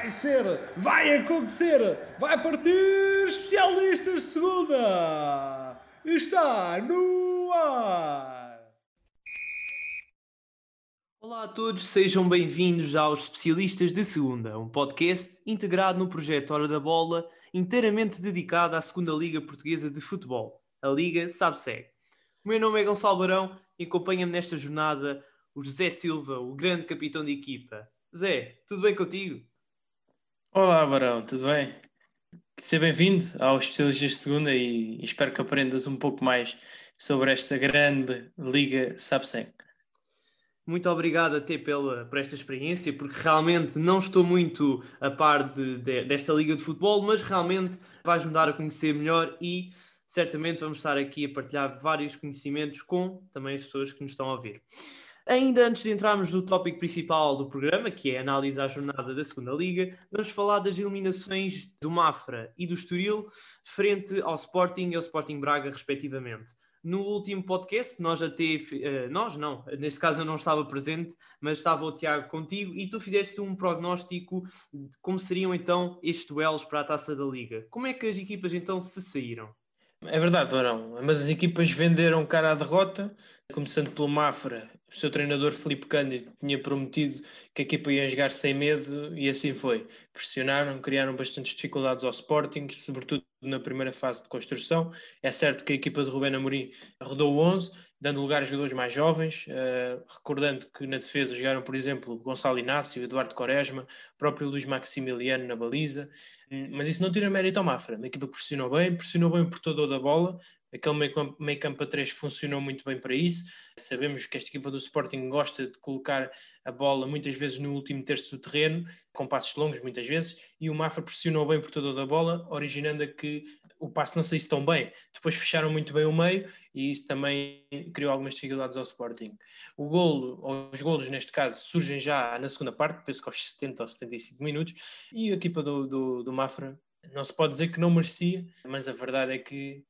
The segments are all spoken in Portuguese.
Vai ser, vai acontecer, vai partir especialistas segunda. Está no ar. Olá a todos, sejam bem-vindos aos Especialistas de Segunda, um podcast integrado no projeto Hora da Bola, inteiramente dedicado à Segunda Liga Portuguesa de Futebol, a Liga Sabe-Segue. O meu nome é Gonçalo Barão e acompanha-me nesta jornada o José Silva, o grande capitão de equipa. Zé, tudo bem contigo? Olá, Barão, tudo bem? Seja bem-vindo aos Especialistas de Segunda e espero que aprendas um pouco mais sobre esta grande Liga Sabsec. Muito obrigado até pela, por esta experiência, porque realmente não estou muito a par de, de, desta Liga de Futebol, mas realmente vais-me dar a conhecer melhor e certamente vamos estar aqui a partilhar vários conhecimentos com também as pessoas que nos estão a ouvir. Ainda antes de entrarmos no tópico principal do programa, que é a análise à jornada da segunda Liga, vamos falar das eliminações do Mafra e do Estoril frente ao Sporting e ao Sporting Braga, respectivamente. No último podcast, nós até. Uh, nós não, neste caso eu não estava presente, mas estava o Tiago contigo e tu fizeste um prognóstico de como seriam então estes duelos para a taça da Liga. Como é que as equipas então se saíram? É verdade, Barão, mas as equipas venderam cara à derrota, começando pelo Mafra. O seu treinador Felipe Cândido tinha prometido que a equipa ia jogar sem medo e assim foi. Pressionaram, criaram bastantes dificuldades ao Sporting, sobretudo na primeira fase de construção. É certo que a equipa de Rubén Amorim rodou 11, dando lugar a jogadores mais jovens, uh, recordando que na defesa jogaram, por exemplo, Gonçalo Inácio, Eduardo Quaresma, próprio Luís Maximiliano na baliza, hum, mas isso não tira mérito ao Mafra, a equipa pressionou bem, pressionou bem o portador da bola, Aquele meio campo, meio campo a 3 funcionou muito bem para isso. Sabemos que esta equipa do Sporting gosta de colocar a bola muitas vezes no último terço do terreno, com passos longos muitas vezes, e o Mafra pressionou bem por toda a bola, originando a que o passe não saísse tão bem. Depois fecharam muito bem o meio e isso também criou algumas dificuldades ao Sporting. O golo, ou os golos neste caso, surgem já na segunda parte, penso que aos 70 ou 75 minutos, e a equipa do, do, do Mafra não se pode dizer que não merecia, mas a verdade é que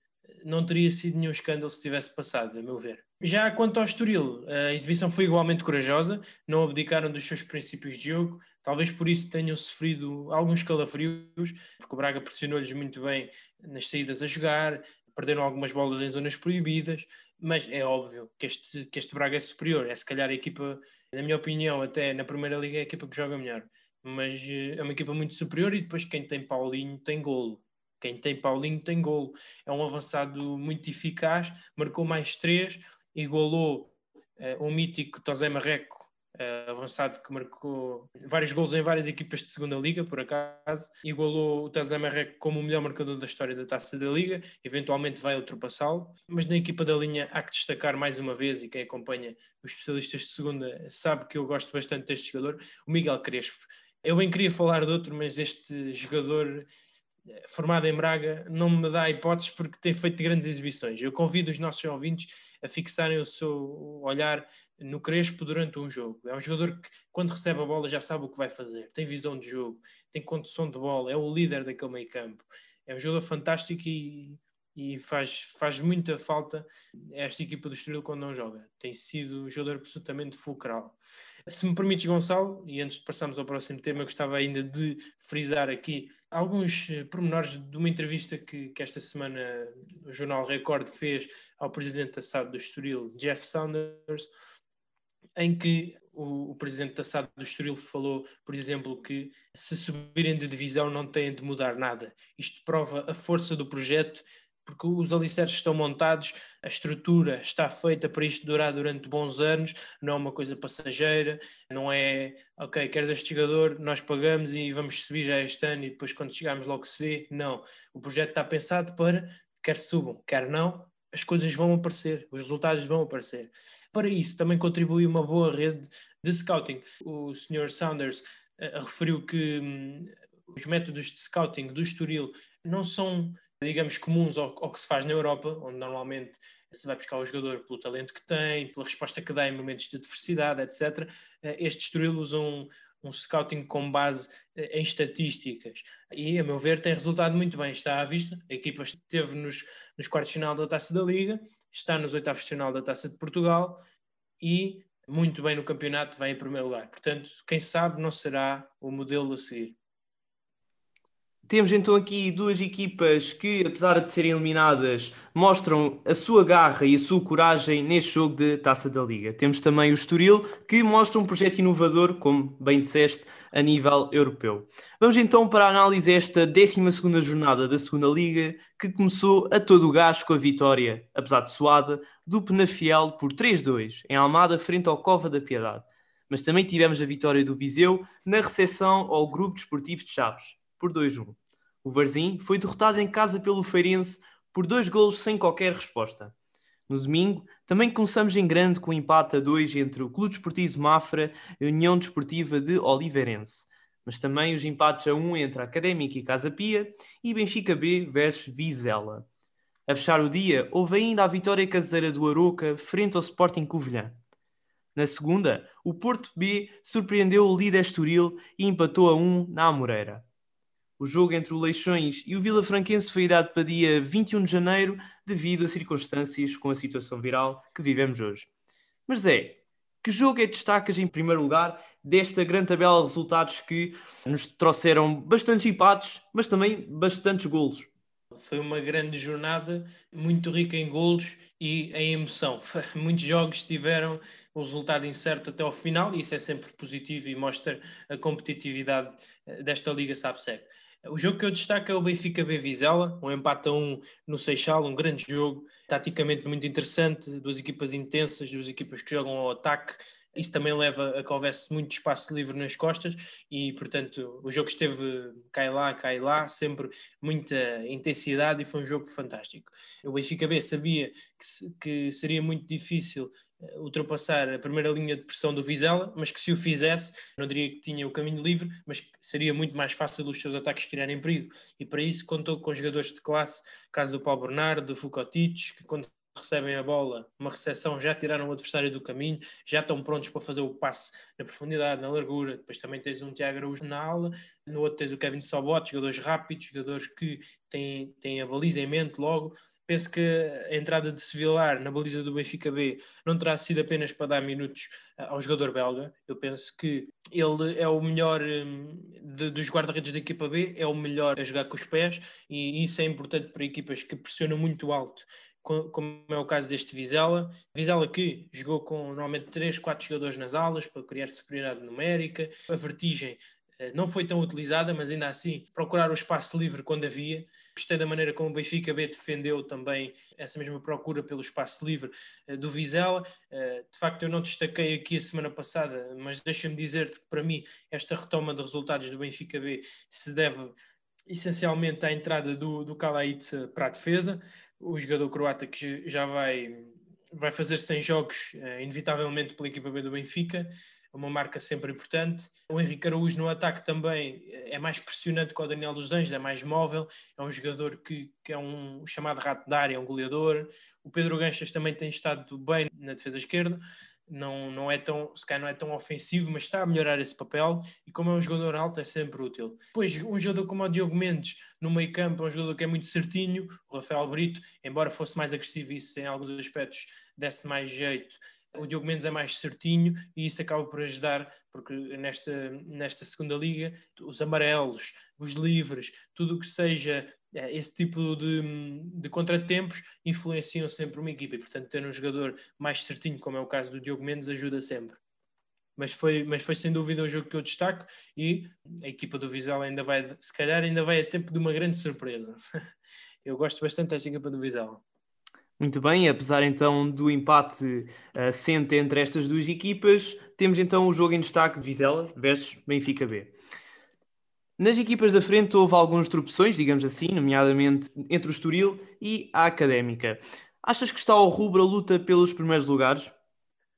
não teria sido nenhum escândalo se tivesse passado, a meu ver. Já quanto ao Estoril, a exibição foi igualmente corajosa, não abdicaram dos seus princípios de jogo, talvez por isso tenham sofrido alguns calafrios, porque o Braga pressionou-lhes muito bem nas saídas a jogar, perderam algumas bolas em zonas proibidas, mas é óbvio que este, que este Braga é superior, é se calhar a equipa, na minha opinião, até na Primeira Liga é a equipa que joga melhor, mas eh, é uma equipa muito superior e depois quem tem Paulinho tem golo, quem tem Paulinho tem golo. É um avançado muito eficaz, marcou mais três, igualou uh, um mítico Tosé Marreco, uh, avançado que marcou vários golos em várias equipas de segunda liga, por acaso. Igualou o Tosé Marreco como o melhor marcador da história da Taça da Liga, eventualmente vai ultrapassá-lo. Mas na equipa da linha há que destacar mais uma vez, e quem acompanha os especialistas de segunda sabe que eu gosto bastante deste jogador, o Miguel Crespo. Eu bem queria falar de outro, mas este jogador formado em Braga não me dá hipóteses porque tem feito grandes exibições. Eu convido os nossos ouvintes a fixarem o seu olhar no Crespo durante um jogo. É um jogador que, quando recebe a bola, já sabe o que vai fazer, tem visão de jogo, tem condução de bola, é o líder daquele meio campo. É um jogador fantástico e, e faz, faz muita falta esta equipa do Estoril quando não joga. Tem sido um jogador absolutamente fulcral. Se me permites, Gonçalo, e antes de passarmos ao próximo tema, gostava ainda de frisar aqui alguns eh, pormenores de uma entrevista que, que esta semana o Jornal Record fez ao presidente da SAD do Estoril, Jeff Saunders, em que o, o, presidente da SAD do Estoril falou, por exemplo, que se subirem de divisão não têm de mudar nada. Isto prova a força do projeto porque os alicerces estão montados, a estrutura está feita para isto durar durante bons anos, não é uma coisa passageira, não é, ok, queres este jogador, nós pagamos e vamos subir já este ano e depois quando chegarmos logo se vê. Não, o projeto está pensado para quer subam, quer não, as coisas vão aparecer, os resultados vão aparecer. Para isso também contribui uma boa rede de scouting. O Sr. Saunders uh, referiu que hum, os métodos de scouting do Estoril não são digamos, comuns ao, ao, que se faz na Europa, onde normalmente se vai buscar o jogador pelo talento que tem, pela resposta que dá em momentos de adversidade, etc. Eh, este Estoril usa um, um scouting com base eh, em estatísticas e, a meu ver, tem resultado muito bem. Está à vista, a equipa esteve nos, nos quartos de final da Taça da Liga, está nos oitavos de final da Taça de Portugal e muito bem no campeonato, vai em primeiro lugar. Portanto, quem sabe não será o modelo a seguir. Temos então aqui duas equipas que, apesar de serem eliminadas, mostram a sua garra e a sua coragem neste jogo de Taça da Liga. Temos também o Estoril, que mostra um projeto inovador, como bem disseste, a nível europeu. Vamos então para a análise esta 12 jornada da Segunda Liga, que começou a todo o gás com a vitória, apesar de suada, do Penafiel por 3-2, em Almada, frente ao Cova da Piedade. Mas também tivemos a vitória do Viseu na recepção ao Grupo Desportivo de Chaves, por 2-1. O Varzim foi derrotado em casa pelo Feirense por dois golos sem qualquer resposta. No domingo, também começamos em grande com o um empate a 2 entre o Clube Desportivo Mafra e a União Desportiva de Oliveirense, mas também os empates a 1 um entre a Académica e Casa Pia e Benfica B versus Vizela. A fechar o dia, houve ainda a vitória caseira do Aroca frente ao Sporting Covilhã. Na segunda, o Porto B surpreendeu o líder Estoril e empatou a 1 na Amoreira. O jogo entre o Leixões e o Vila Franquense foi dado para dia 21 de janeiro devido a circunstâncias com a situação viral que vivemos hoje. Mas é, que jogo é que destacas em primeiro lugar desta grande tabela de resultados que nos trouxeram bastantes empates, mas também bastantes golos? Foi uma grande jornada, muito rica em golos e em emoção. Muitos jogos tiveram o resultado incerto até ao final e isso é sempre positivo e mostra a competitividade eh, desta Liga SAPSEC. O jogo que eu destaco é o Benfica B Vizela, um empate a um no Seixal, um grande jogo, taticamente muito interessante, duas equipas intensas, duas equipas que jogam ao ataque. Isso também leva a que houvesse muito espaço livre nas costas e, portanto, o jogo esteve cai lá, cai lá, sempre muita intensidade e foi um jogo fantástico. O Benfica B sabia que, que seria muito difícil ultrapassar a primeira linha de pressão do Vizela, mas que se o fizesse, não diria que tinha o caminho livre, mas seria muito mais fácil os seus ataques criarem perigo. E para isso contou com jogadores de classe, caso do Paulo Bernardo, do Foucault, que quando recebem a bola, uma recepção, já tiraram o adversário do caminho, já estão prontos para fazer o passe na profundidade, na largura. Depois também tens um Tiago Araújo na ala, no outro tens o Kevin Sobot, jogadores rápidos, jogadores que têm, têm a baliza em mente logo. Penso que a entrada de Sevilar na baliza do Benfica B não terá sido apenas para dar minutos ao jogador belga. Eu penso que ele é o melhor hum, de, dos guarda-redes da equipa B, é o melhor a jogar com os pés e isso é importante para equipas que pressionam muito alto como é o caso deste Vizela. Vizela que jogou com normalmente 3, 4 jogadores nas alas para criar superioridade numérica. A vertigem eh, não foi tão utilizada, mas ainda assim procurar o espaço livre quando havia. Gostei da maneira como o Benfica B defendeu também essa mesma procura pelo espaço livre uh, do Vizela. Uh, de facto, eu não destaquei aqui a semana passada, mas deixa-me dizer-te que para mim esta retoma de resultados do Benfica B se deve essencialmente à entrada do, do Kalaitz para a defesa, o jogador croata que já vai, vai fazer 100 jogos, inevitavelmente pela equipa B do Benfica uma marca sempre importante. O Henrique Araújo no ataque também é mais pressionante que o Daniel dos Anjos, é mais móvel, é um jogador que, que é um chamado rato da área, é um goleador. O Pedro Ganchas também tem estado bem na defesa esquerda, não, não é tão, se calhar não é tão ofensivo, mas está a melhorar esse papel e como é um jogador alto é sempre útil. Depois, um jogador como o Diogo Mendes no meio campo é um jogador que é muito certinho, o Rafael Brito, embora fosse mais agressivo isso em alguns aspectos desse mais jeito, o Diogo Mendes é mais certinho e isso acaba por ajudar, porque nesta, nesta segunda liga, os amarelos, os livres, tudo o que seja eh, esse tipo de, de contratempos influenciam sempre uma equipa e, portanto, ter um jogador mais certinho, como é o caso do Diogo Mendes, ajuda sempre. Mas foi, mas foi sem dúvida o jogo que eu destaco e a equipa do Vizela ainda vai, se calhar, ainda vai a tempo de uma grande surpresa. eu gosto bastante desta equipa do Vizela. Muito bem, apesar então do empate uh, entre estas duas equipas, temos então o jogo em destaque Vizela versus Benfica B. Nas equipas da frente houve algumas tropeções, digamos assim, nomeadamente entre o Estoril e a Académica. Achas que está ao rubro a luta pelos primeiros lugares?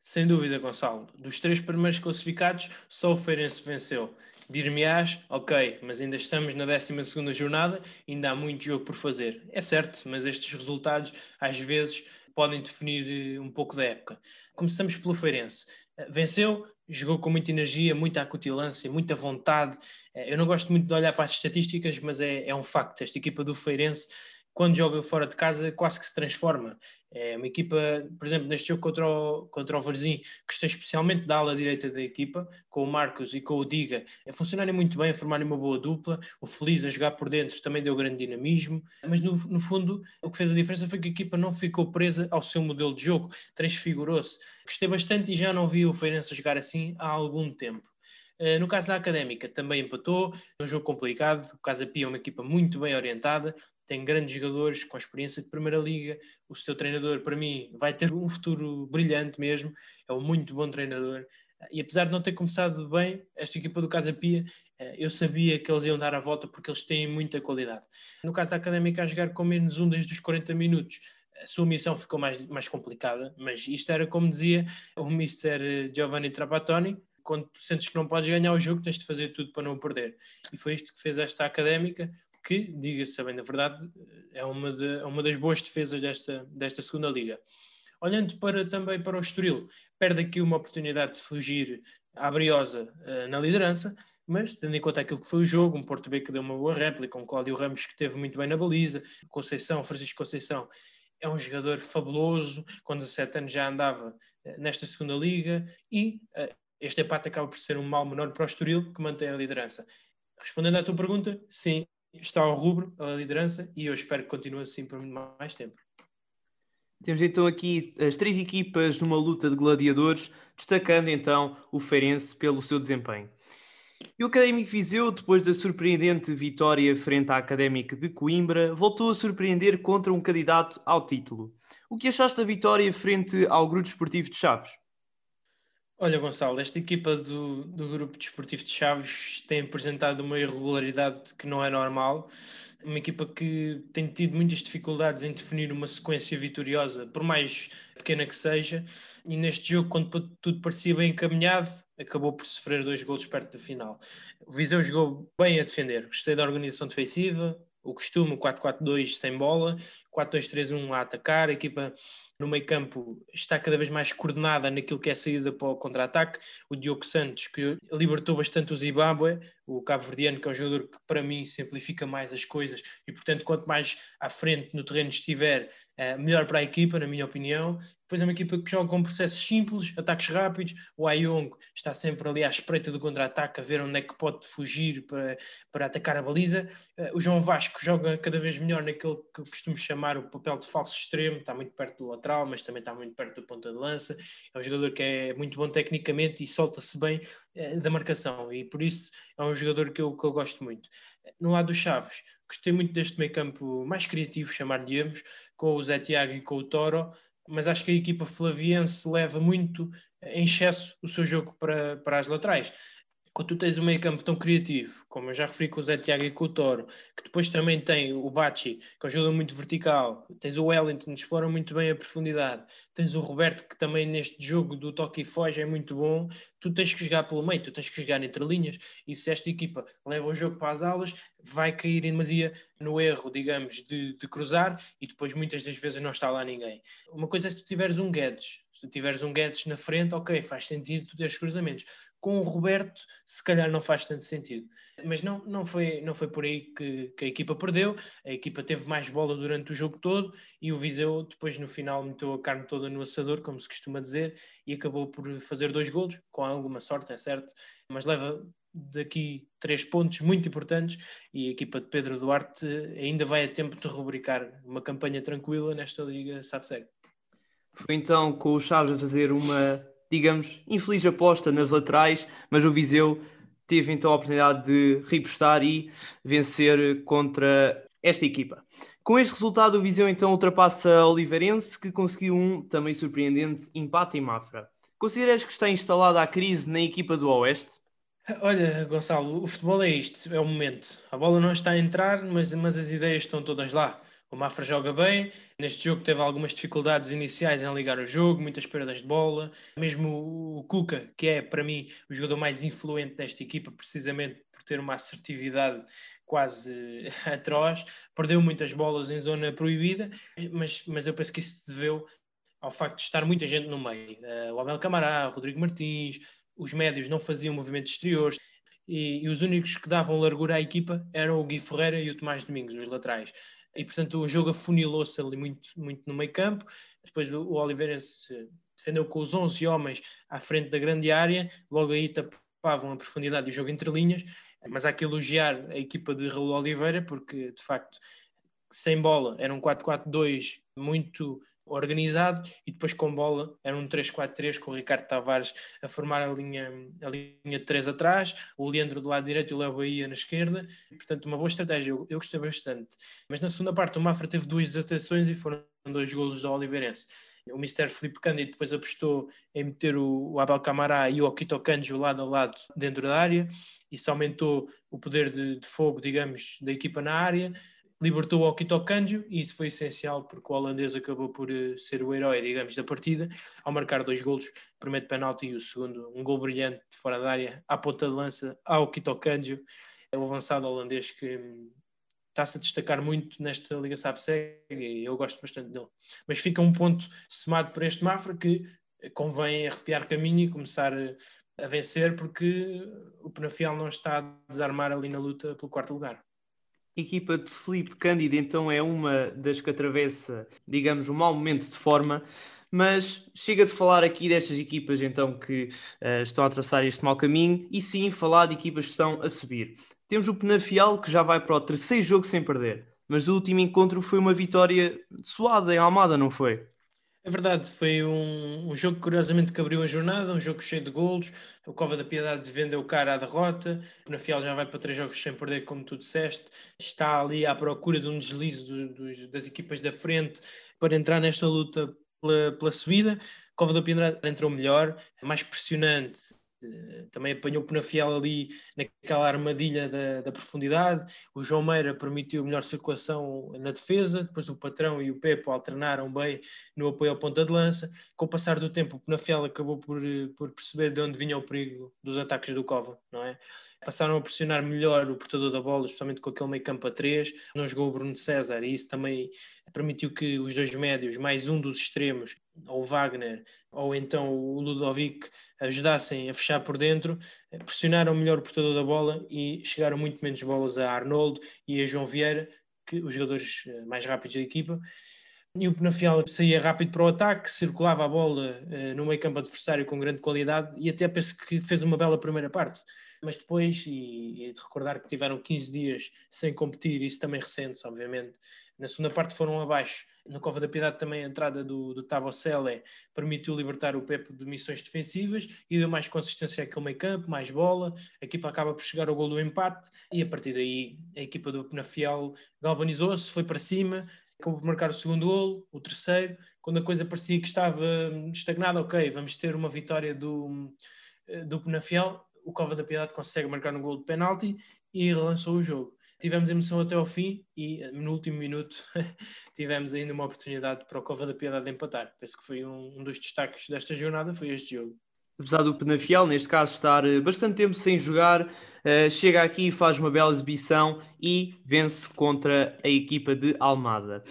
Sem dúvida, Gonçalo. Dos três primeiros classificados, só o Feirense venceu. Dir-me-ás, ok, mas ainda estamos na 12 jornada, ainda há muito jogo por fazer. É certo, mas estes resultados às vezes podem definir eh, um pouco da época. Começamos pelo Feirense. Eh, venceu, jogou com muita energia, muita acutilância, muita vontade. Eh, eu não gosto muito de olhar para as estatísticas, mas é, é um facto. Esta equipa do Feirense quando joga fora de casa, quase que se transforma. É uma equipa, por exemplo, neste jogo contra o, contra o Varzim, gostei especialmente da ala direita da equipa, com o Marcos e com o Diga, a funcionarem muito bem, a formarem uma boa dupla. O Feliz a jogar por dentro também deu grande dinamismo, mas no, no fundo o que fez a diferença foi que a equipa não ficou presa ao seu modelo de jogo, transfigurou-se. Gostei bastante e já não vi o Feirense jogar assim há algum tempo. Eh, no caso da Académica, também empatou, um jogo complicado. O Casa Pia é uma equipa muito bem orientada, tem grandes jogadores com experiência de Primeira Liga. O seu treinador, para mim, vai ter um futuro brilhante mesmo. É um muito bom treinador. E apesar de não ter começado bem, esta equipa do Casa Pia, eh, eu sabia que eles iam dar a volta porque eles têm muita qualidade. No caso da Académica, a jogar com menos um desde os 40 minutos, a sua missão ficou mais, mais complicada, mas isto era como dizia o Mr. Giovanni Trapattoni, quando sentes que não podes ganhar o jogo, tens de fazer tudo para não perder. E foi isto que fez esta académica, que, diga-se bem da verdade, é uma, de, é uma das boas defesas desta, desta segunda liga. Olhando para, também para o Estoril, perde aqui uma oportunidade de fugir à Briosa uh, na liderança, mas tendo em conta aquilo que foi o jogo, um Porto B que deu uma boa réplica, um Cláudio Ramos que teve muito bem na baliza, Conceição, Francisco Conceição é um jogador fabuloso, com 17 anos já andava uh, nesta segunda liga e uh, este empate acaba por ser um mal menor para o Estoril, que mantém a liderança. Respondendo à tua pergunta, sim, está ao rubro a liderança e eu espero que continue assim por muito mais tempo. Temos então aqui as três equipas numa luta de gladiadores, destacando então o Feirense pelo seu desempenho. E o Académico Viseu, depois da surpreendente vitória frente à Académica de Coimbra, voltou a surpreender contra um candidato ao título. O que achaste da vitória frente ao Grupo Desportivo de Chaves? Olha, Gonçalo, esta equipa do, do Grupo Desportivo de Chaves tem apresentado uma irregularidade que não é normal. Uma equipa que tem tido muitas dificuldades em definir uma sequência vitoriosa, por mais pequena que seja. E neste jogo, quando tudo parecia bem encaminhado, acabou por sofrer dois golos perto do final. O Viseu jogou bem a defender. Gostei da organização defensiva, o costume, o 4-4-2 sem bola, 4-2-3-1 a atacar, a equipa no meio campo está cada vez mais coordenada naquilo que é saída para o contra-ataque. O Diogo Santos, que libertou bastante o Zimbábue, o cabo-verdiano, que é um jogador que para mim simplifica mais as coisas e, portanto, quanto mais à frente no terreno estiver, é melhor para a equipa, na minha opinião. Depois é uma equipa que joga com processos simples, ataques rápidos. O Ayong está sempre ali à espreita do contra-ataque, a ver onde é que pode fugir para, para atacar a baliza. Eh, o João Vasco joga cada vez melhor naquele que costumo chamar o papel de falso extremo, está muito perto do lateral mas também está muito perto do ponta de lança. É um jogador que é muito bom tecnicamente e solta-se bem é, da marcação, e por isso é um jogador que eu, que eu gosto muito. No lado dos Chaves, gostei muito deste meio campo mais criativo, chamar-lhe-amos, com o Zé Tiago e com o Toro, mas acho que a equipa flaviense leva muito em excesso o seu jogo para, para as laterais quando tu tens um meio campo tão criativo, como eu já referi com o Zé Tiago e com o Toro, que depois também tem o Bachi, que ajuda muito vertical, tens o Wellington, que explora muito bem a profundidade, tens o Roberto, que também neste jogo do toque e foge é muito bom, tu tens que jogar pelo meio, tu tens que jogar entre linhas, e se esta equipa leva o jogo para as aulas, vai cair em demasia no erro, digamos, de, de cruzar, e depois muitas das vezes não está lá ninguém. Uma coisa é se tu tiveres um Guedes, se tu tiveres um Guedes na frente, ok, faz sentido tu teres cruzamentos com o Roberto, se calhar não faz tanto sentido. Mas não, não, foi, não foi por aí que, que, a equipa perdeu. A equipa teve mais bola durante o jogo todo e o Viseu, depois no final, meteu a carne toda no assador, como se costuma dizer, e acabou por fazer dois golos, com alguma sorte, é certo, mas leva daqui três pontos muito importantes e a equipa de Pedro Duarte ainda vai a tempo de rubricar uma campanha tranquila nesta Liga SAPSEG. Foi então com o Chaves a fazer uma digamos, infeliz aposta nas laterais, mas o Viseu teve então a oportunidade de repostar e vencer contra esta equipa. Com este resultado, o Viseu então ultrapassa a Oliveirense, que conseguiu um também surpreendente empate em Mafra. Consideras que está instalada a crise na equipa do Oeste? Olha, Gonçalo, o futebol é isto, é o momento. A bola não está a entrar, mas, mas as ideias estão todas lá. O Mafra joga bem, neste jogo teve algumas dificuldades iniciais em ligar o jogo, muitas perdas de bola. Mesmo o Cuca, que é para mim o jogador mais influente desta equipa, precisamente por ter uma assertividade quase atroz, perdeu muitas bolas em zona proibida, mas, mas eu penso que isso se deveu ao facto de estar muita gente no meio. Uh, o Abel Camará, o Rodrigo Martins, os médios não faziam movimentos exteriores. E, e, os únicos que davam largura à equipa eram o Gui Ferreira e o Tomás Domingos, os laterais. e portanto o jogo afunilou-se ali muito, muito no meio campo. Depois o, o Oliveirense defendeu com os 11 homens à frente da grande área, logo aí tapavam a profundidade do jogo entre linhas, mas há que elogiar a equipa de Raul Oliveira, porque de facto sem bola era um 4-4-2 muito organizado e depois com bola era um 3-4-3 com o Ricardo Tavares a formar a linha, a linha de 3 atrás, o Leandro do lado direito e o Léo Bahia na esquerda, portanto uma boa estratégia, eu, eu, gostei bastante. Mas na segunda parte o Mafra teve duas desatações e foram dois golos da Oliveirense. O Mr. Felipe Cândido depois apostou em meter o, o Abel Camará e o Okito Kanjo lado a lado dentro da área, isso aumentou o poder de, de fogo, digamos, da equipa na área, libertou o Okito Kanjo e isso foi essencial porque o holandês acabou por uh, ser o herói, digamos, da partida, ao marcar dois golos, o primeiro penalti e o segundo, um gol brilhante de fora da área, à ponta de lança, ao Okito Kanjo, é o avançado holandês que hum, está-se a destacar muito nesta Liga SAPSEG e eu gosto bastante dele. Mas fica um ponto somado por este Mafra que convém arrepiar caminho e começar eh, a vencer porque o Penafiel não está a desarmar ali na luta pelo quarto lugar. Equipa de Felipe Cândido então é uma das que atravessa, digamos, um mau momento de forma, mas chega de falar aqui destas equipas então que uh, estão a atravessar este mau caminho e sim falar de equipas que estão a subir. Temos o Penafiel que já vai para o terceiro jogo sem perder, mas do último encontro foi uma vitória suada em Almada, não foi? É verdade, foi um, um, jogo curiosamente que abriu a jornada, um jogo cheio de golos. O Cova da Piedade vendeu cara à derrota. O Penafiel já vai para três jogos sem perder, como tu disseste. Está ali à procura de um deslize do, do, das equipas da frente para entrar nesta luta pela, pela subida. Cova da Piedade entrou melhor, mais pressionante, também apanhou o Penafiel ali naquela armadilha da, da, profundidade. O João Meira permitiu melhor circulação na defesa. Depois o Patrão e o Pepo alternaram bem no apoio ao ponta de lança. Com o passar do tempo, o Penafiel acabou por, por perceber de onde vinha o perigo dos ataques do Cova, não é? passaram a pressionar melhor o portador da bola, especialmente com aquele meio campo a três. Não jogou o Bruno César e isso também permitiu que os dois médios, mais um dos extremos, ou Wagner, ou então o Ludovic, ajudassem a fechar por dentro, pressionaram melhor o portador da bola e chegaram muito menos bolas a Arnoldo e a João Vieira, que os jogadores eh, mais rápidos da equipa. E o Penafiel saía rápido para o ataque, circulava a bola uh, no meio campo adversário com grande qualidade e até penso que fez uma bela primeira parte mas depois, e, e de recordar que tiveram 15 dias sem competir, isso também recentes, obviamente, na segunda parte foram abaixo. No Cova da Piedade também a entrada do, do Tabocele permitiu libertar o Pepe de missões defensivas e deu mais consistência àquele meio campo, mais bola, a equipa acaba por chegar ao gol do empate e a partir daí a equipa do Penafiel galvanizou-se, foi para cima, acabou por marcar o segundo golo, o terceiro, quando a coisa parecia que estava estagnada, ok, vamos ter uma vitória do, do Penafiel, o Cova da Piedade consegue marcar um gol de penalti e relançou o jogo. Tivemos emoção até ao fim e no último minuto tivemos ainda uma oportunidade para o Cova da Piedade empatar. Penso que foi um, um dos destaques desta jornada, foi este jogo apesar do Penafiel, neste caso, estar eh, bastante tempo sem jogar, uh, chega aqui faz uma bela exibição e vence contra a equipa de Almada.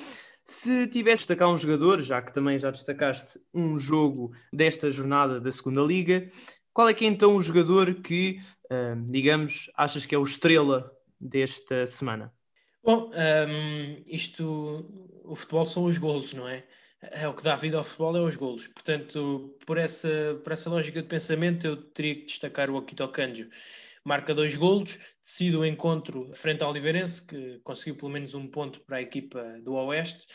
Se tivesse destacar um jogador, já que também já destacaste um jogo desta jornada da segunda Liga, qual é que é então o jogador que, uh, digamos, achas que é o estrela desta semana? Bom, um, isto, o futebol são os golos, não é? É o que dá vida ao futebol, é os golos. Portanto, por essa, por essa lógica de pensamento, eu teria que destacar o Akito Kanjo. Marca dois golos, decide o encontro frente ao Oliveirense, que conseguiu pelo menos um ponto para a equipa do Oeste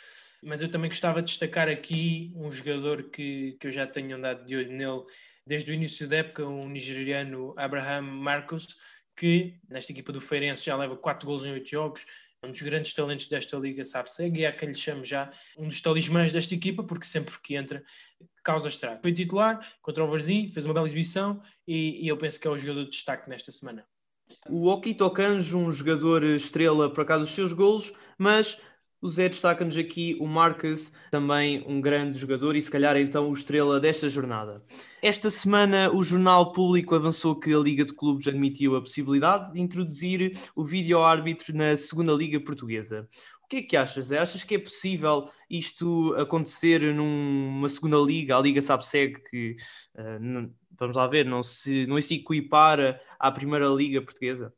mas eu também gostava de destacar aqui um jogador que, que eu já tenho andado de olho nele desde o início da época, um nigeriano Abraham Marcos, que nesta equipa do Feirense já leva 4 gols em 8 jogos, um dos grandes talentos desta liga, sabe segue, e é quem lhe chamo já um dos talismãs desta equipa, porque sempre que entra causa estrago. Foi titular contra o Varzim, fez uma bela exibição e, e eu penso que é o jogador de destaque nesta semana. O Okito Kanjo, um jogador estrela por acaso dos seus golos, mas o Zé destaca-nos aqui o Marcus, também um grande jogador e se calhar então o estrela desta jornada. Esta semana o Jornal Público avançou que a Liga de Clubes admitiu a possibilidade de introduzir o vídeo-árbitro na segunda Liga Portuguesa. O que é que achas? Zé? Achas que é possível isto acontecer numa segunda liga, a Liga Sabseg, que uh, não, vamos lá ver, não se, não se equipara à primeira liga portuguesa?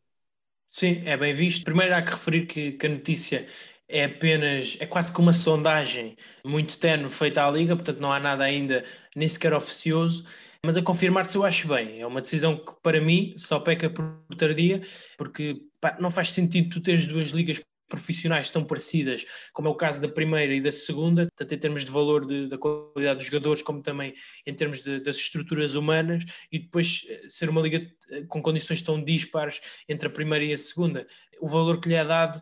Sim, é bem visto. Primeiro há que referir que, que a notícia é apenas, é quase que uma sondagem muito tenue feita à Liga, portanto não há nada ainda nem sequer oficioso, mas a confirmar-se eu acho bem. É uma decisão que para mim só peca por tardia, porque pá, não faz sentido tu teres duas ligas profissionais tão parecidas, como é o caso da primeira e da segunda, tanto em termos de valor de, da qualidade dos jogadores, como também em termos de, das estruturas humanas, e depois eh, ser uma liga eh, com condições tão dispares entre a primeira e a segunda. O valor que lhe é dado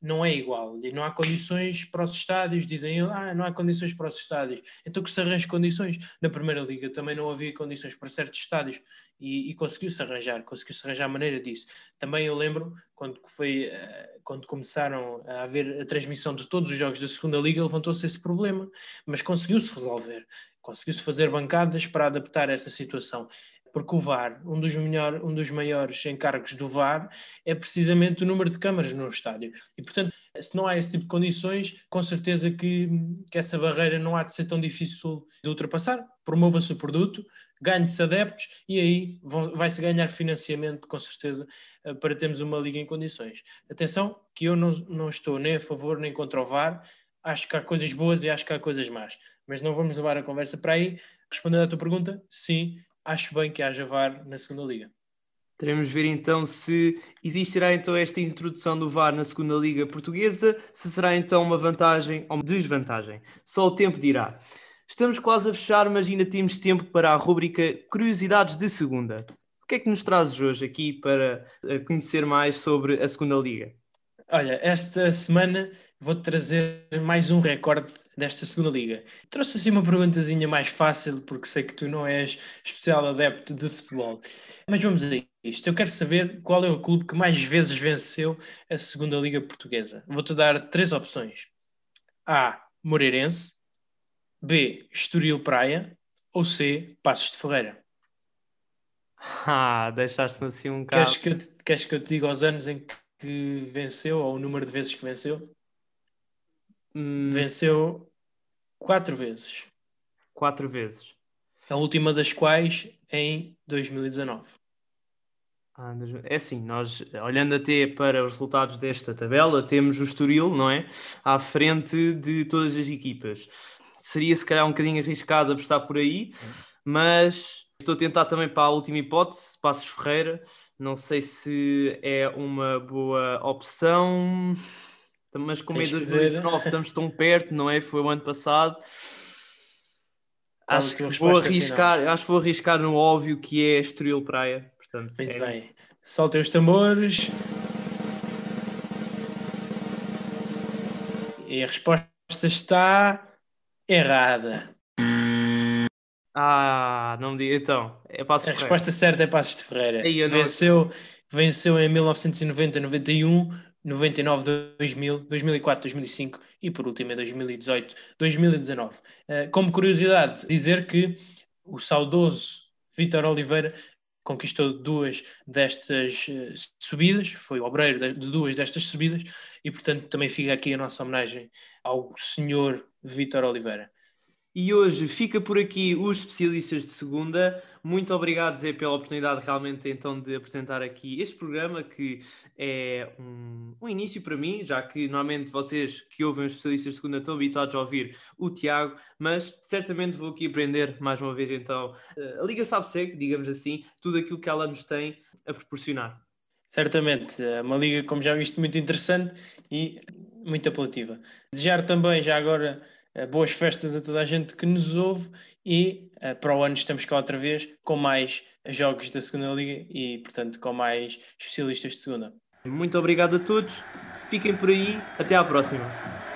não é igual e não há condições para os estádios. Dizem, ah, não há condições para os estádios. Então que se arranje condições. Na Primeira Liga também não havia condições para certos estádios e, e conseguiu-se arranjar, conseguiu-se arranjar a maneira disso. Também eu lembro quando, foi, eh, quando começaram a haver a transmissão de todos os jogos da Segunda Liga, levantou-se esse problema, mas conseguiu-se resolver. Conseguiu-se fazer bancadas para adaptar essa situação porque o VAR, um dos, melhor, um dos maiores encargos do VAR, é precisamente o número de câmaras no estádio. E, portanto, se não há esse tipo de condições, com certeza que, que essa barreira não há de ser tão difícil de ultrapassar. Promova-se o produto, ganhe-se adeptos e aí vai-se ganhar financiamento, com certeza, eh, para termos uma liga em condições. Atenção, que eu não, não estou nem a favor nem contra o VAR, acho que há coisas boas e acho que há coisas más. Mas não vamos levar a conversa para aí. Respondendo à tua pergunta, sim, acho bem que haja VAR na segunda liga. Teremos de ver então se existirá então esta introdução do VAR na segunda liga portuguesa, se será então uma vantagem ou uma desvantagem. Só o tempo dirá. Estamos quase a fechar, mas ainda temos tempo para a rubrica Curiosidades de Segunda. O que é que nos trazes hoje aqui para eh, conhecer mais sobre a segunda liga? Olha, esta semana vou-te trazer mais um recorde desta segunda liga. Trouxe assim uma perguntazinha mais fácil, porque sei que tu não és especial adepto de futebol. Mas vamos a isto. Eu quero saber qual é o clube que mais vezes venceu a segunda liga portuguesa. Vou-te dar três opções. A. Moreirense. B. Estoril Praia. Ou C. Passos de Ferreira. Ah, deixaste-me assim um bocado. Queres que, eu te, queres que eu te diga os anos em que venceu, ou o número de vezes que venceu? Hum. Venceu quatro vezes. Quatro vezes. A última das quais em 2019. Ah, é assim, nós olhando até para os resultados desta tabela, temos o Estoril, não é? À frente de todas as equipas. Seria se calhar um bocadinho arriscado apostar por aí, mas estou a tentar também para a última hipótese, Passos Ferreira, não sei se é uma boa opção, mas como é 2019 estamos tão perto, não é? Foi o ano passado. acho que vou arriscar, final? acho que vou arriscar no óbvio que é Estoril Praia. Portanto, Muito é... bem. Soltem os tambores. E a resposta está errada. Ah, não me diga. Então, é Passos A resposta certa é Passos de Ferreira. Aí, venceu, não... venceu em 1990, 91, 99, 2000, 2004, 2005 e por último em 2018, 2019. Como curiosidade, dizer que o saudoso Vítor Oliveira conquistou duas destas eh, subidas, foi obreiro de duas destas subidas e portanto também fica aqui a nossa homenagem ao senhor Vítor Oliveira. E hoje fica por aqui os especialistas de segunda. Muito obrigado, Zé, pela oportunidade realmente então de apresentar aqui este programa que é um, um, início para mim, já que normalmente vocês que ouvem os especialistas de segunda estão habituados a ouvir o Tiago, mas certamente vou aqui aprender mais uma vez então a Liga Sabe Segue, digamos assim, tudo aquilo que ela nos tem a proporcionar. Certamente, é uma liga, como já viste, muito interessante e muito apelativa. Desejar também, já agora, eh, boas festas a toda a gente que nos ouve e uh, para o ano estamos cá outra vez com mais jogos da segunda liga e portanto com mais especialistas de segunda. Muito obrigado a todos, fiquem por aí, até à próxima.